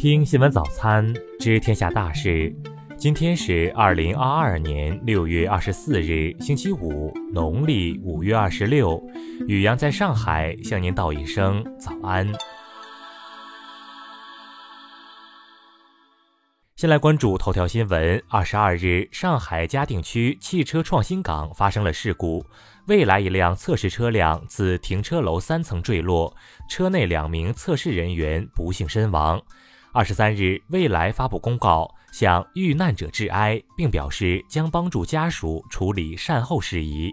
听新闻早餐，知天下大事。今天是二零二二年六月二十四日，星期五，农历五月二十六。雨阳在上海向您道一声早安。先来关注头条新闻。二十二日，上海嘉定区汽车创新港发生了事故，未来一辆测试车辆自停车楼三层坠落，车内两名测试人员不幸身亡。二十三日，未来发布公告，向遇难者致哀，并表示将帮助家属处理善后事宜。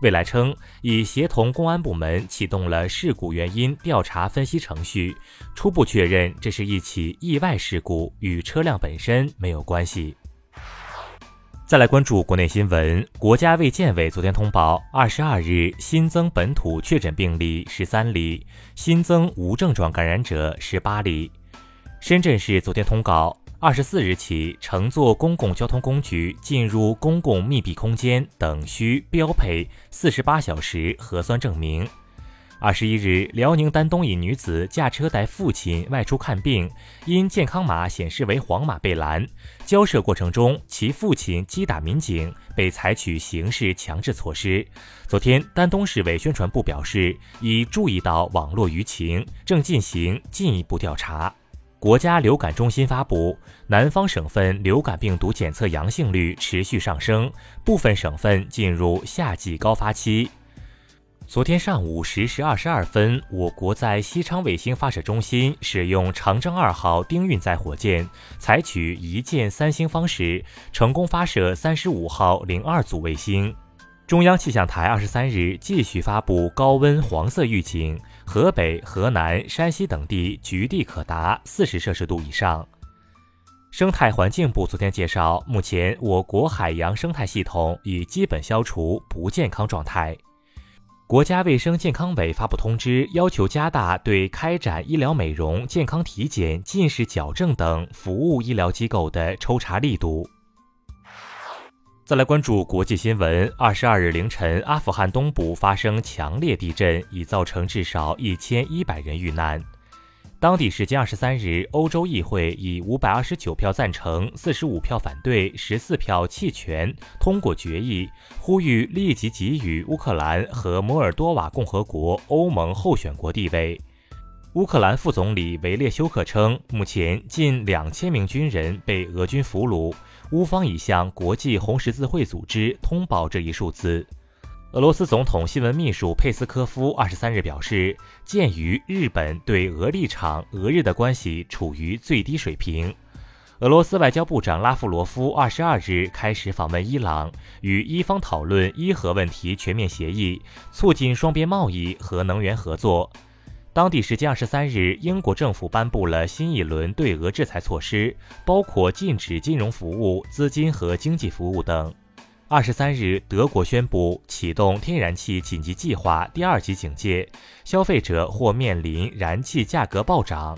未来称，已协同公安部门启动了事故原因调查分析程序，初步确认这是一起意外事故，与车辆本身没有关系。再来关注国内新闻，国家卫健委昨天通报，二十二日新增本土确诊病例十三例，新增无症状感染者十八例。深圳市昨天通告。二十四日起，乘坐公共交通工具进入公共密闭空间等需标配四十八小时核酸证明。二十一日，辽宁丹东一女子驾车带父亲外出看病，因健康码显示为黄码被拦，交涉过程中其父亲击打民警，被采取刑事强制措施。昨天，丹东市委宣传部表示，已注意到网络舆情，正进行进一步调查。国家流感中心发布，南方省份流感病毒检测阳性率持续上升，部分省份进入夏季高发期。昨天上午十时二十二分，我国在西昌卫星发射中心使用长征二号丁运载火箭，采取一箭三星方式，成功发射三十五号零二组卫星。中央气象台二十三日继续发布高温黄色预警。河北、河南、山西等地局地可达四十摄氏度以上。生态环境部昨天介绍，目前我国海洋生态系统已基本消除不健康状态。国家卫生健康委发布通知，要求加大对开展医疗美容、健康体检、近视矫正等服务医疗机构的抽查力度。再来关注国际新闻。二十二日凌晨，阿富汗东部发生强烈地震，已造成至少一千一百人遇难。当地时间二十三日，欧洲议会以五百二十九票赞成、四十五票反对、十四票弃权通过决议，呼吁立即给予乌克兰和摩尔多瓦共和国欧盟候选国地位。乌克兰副总理维列修克称，目前近两千名军人被俄军俘虏。乌方已向国际红十字会组织通报这一数字。俄罗斯总统新闻秘书佩斯科夫二十三日表示，鉴于日本对俄立场，俄日的关系处于最低水平。俄罗斯外交部长拉夫罗夫二十二日开始访问伊朗，与伊方讨论伊核问题全面协议，促进双边贸易和能源合作。当地时间二十三日，英国政府颁布了新一轮对俄制裁措施，包括禁止金融服务、资金和经济服务等。二十三日，德国宣布启动天然气紧急计划第二级警戒，消费者或面临燃气价格暴涨。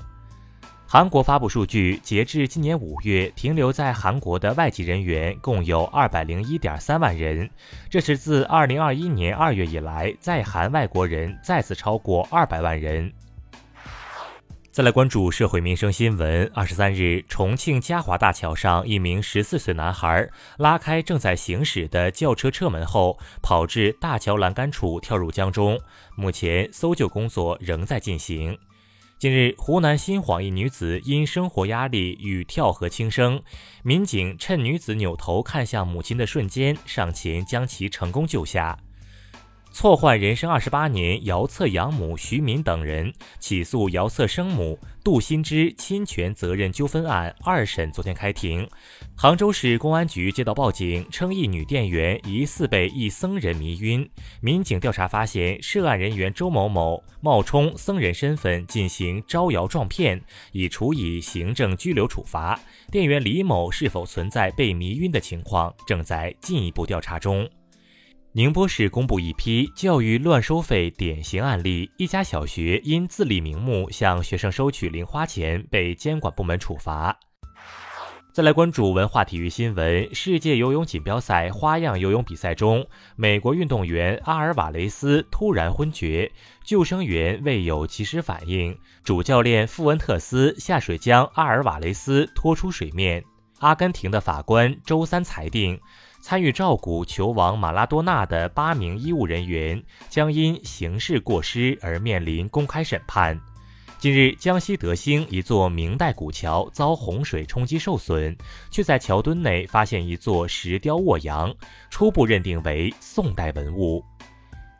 韩国发布数据，截至今年五月，停留在韩国的外籍人员共有二百零一点三万人，这是自二零二一年二月以来，在韩外国人再次超过二百万人。再来关注社会民生新闻。二十三日，重庆嘉华大桥上，一名十四岁男孩拉开正在行驶的轿车车门后，跑至大桥栏杆处跳入江中，目前搜救工作仍在进行。近日，湖南新晃一女子因生活压力欲跳河轻生，民警趁女子扭头看向母亲的瞬间，上前将其成功救下。错换人生二十八年，姚策养母徐敏等人起诉姚策生母杜新芝侵权责任纠纷案二审昨天开庭。杭州市公安局接到报警，称一女店员疑似被一僧人迷晕。民警调查发现，涉案人员周某某冒充僧人身份进行招摇撞骗，已处以行政拘留处罚。店员李某是否存在被迷晕的情况，正在进一步调查中。宁波市公布一批教育乱收费典型案例，一家小学因自立名目向学生收取零花钱被监管部门处罚。再来关注文化体育新闻：世界游泳锦标赛花样游泳比赛中，美国运动员阿尔瓦雷斯突然昏厥，救生员未有及时反应，主教练富恩特斯下水将阿尔瓦雷斯拖出水面。阿根廷的法官周三裁定，参与照顾球王马拉多纳的八名医务人员将因刑事过失而面临公开审判。近日，江西德兴一座明代古桥遭洪水冲击受损，却在桥墩内发现一座石雕卧羊，初步认定为宋代文物。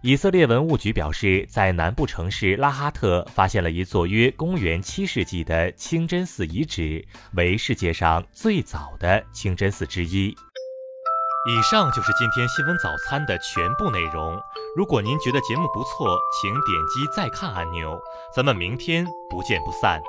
以色列文物局表示，在南部城市拉哈特发现了一座约公元七世纪的清真寺遗址，为世界上最早的清真寺之一。以上就是今天新闻早餐的全部内容。如果您觉得节目不错，请点击再看按钮。咱们明天不见不散。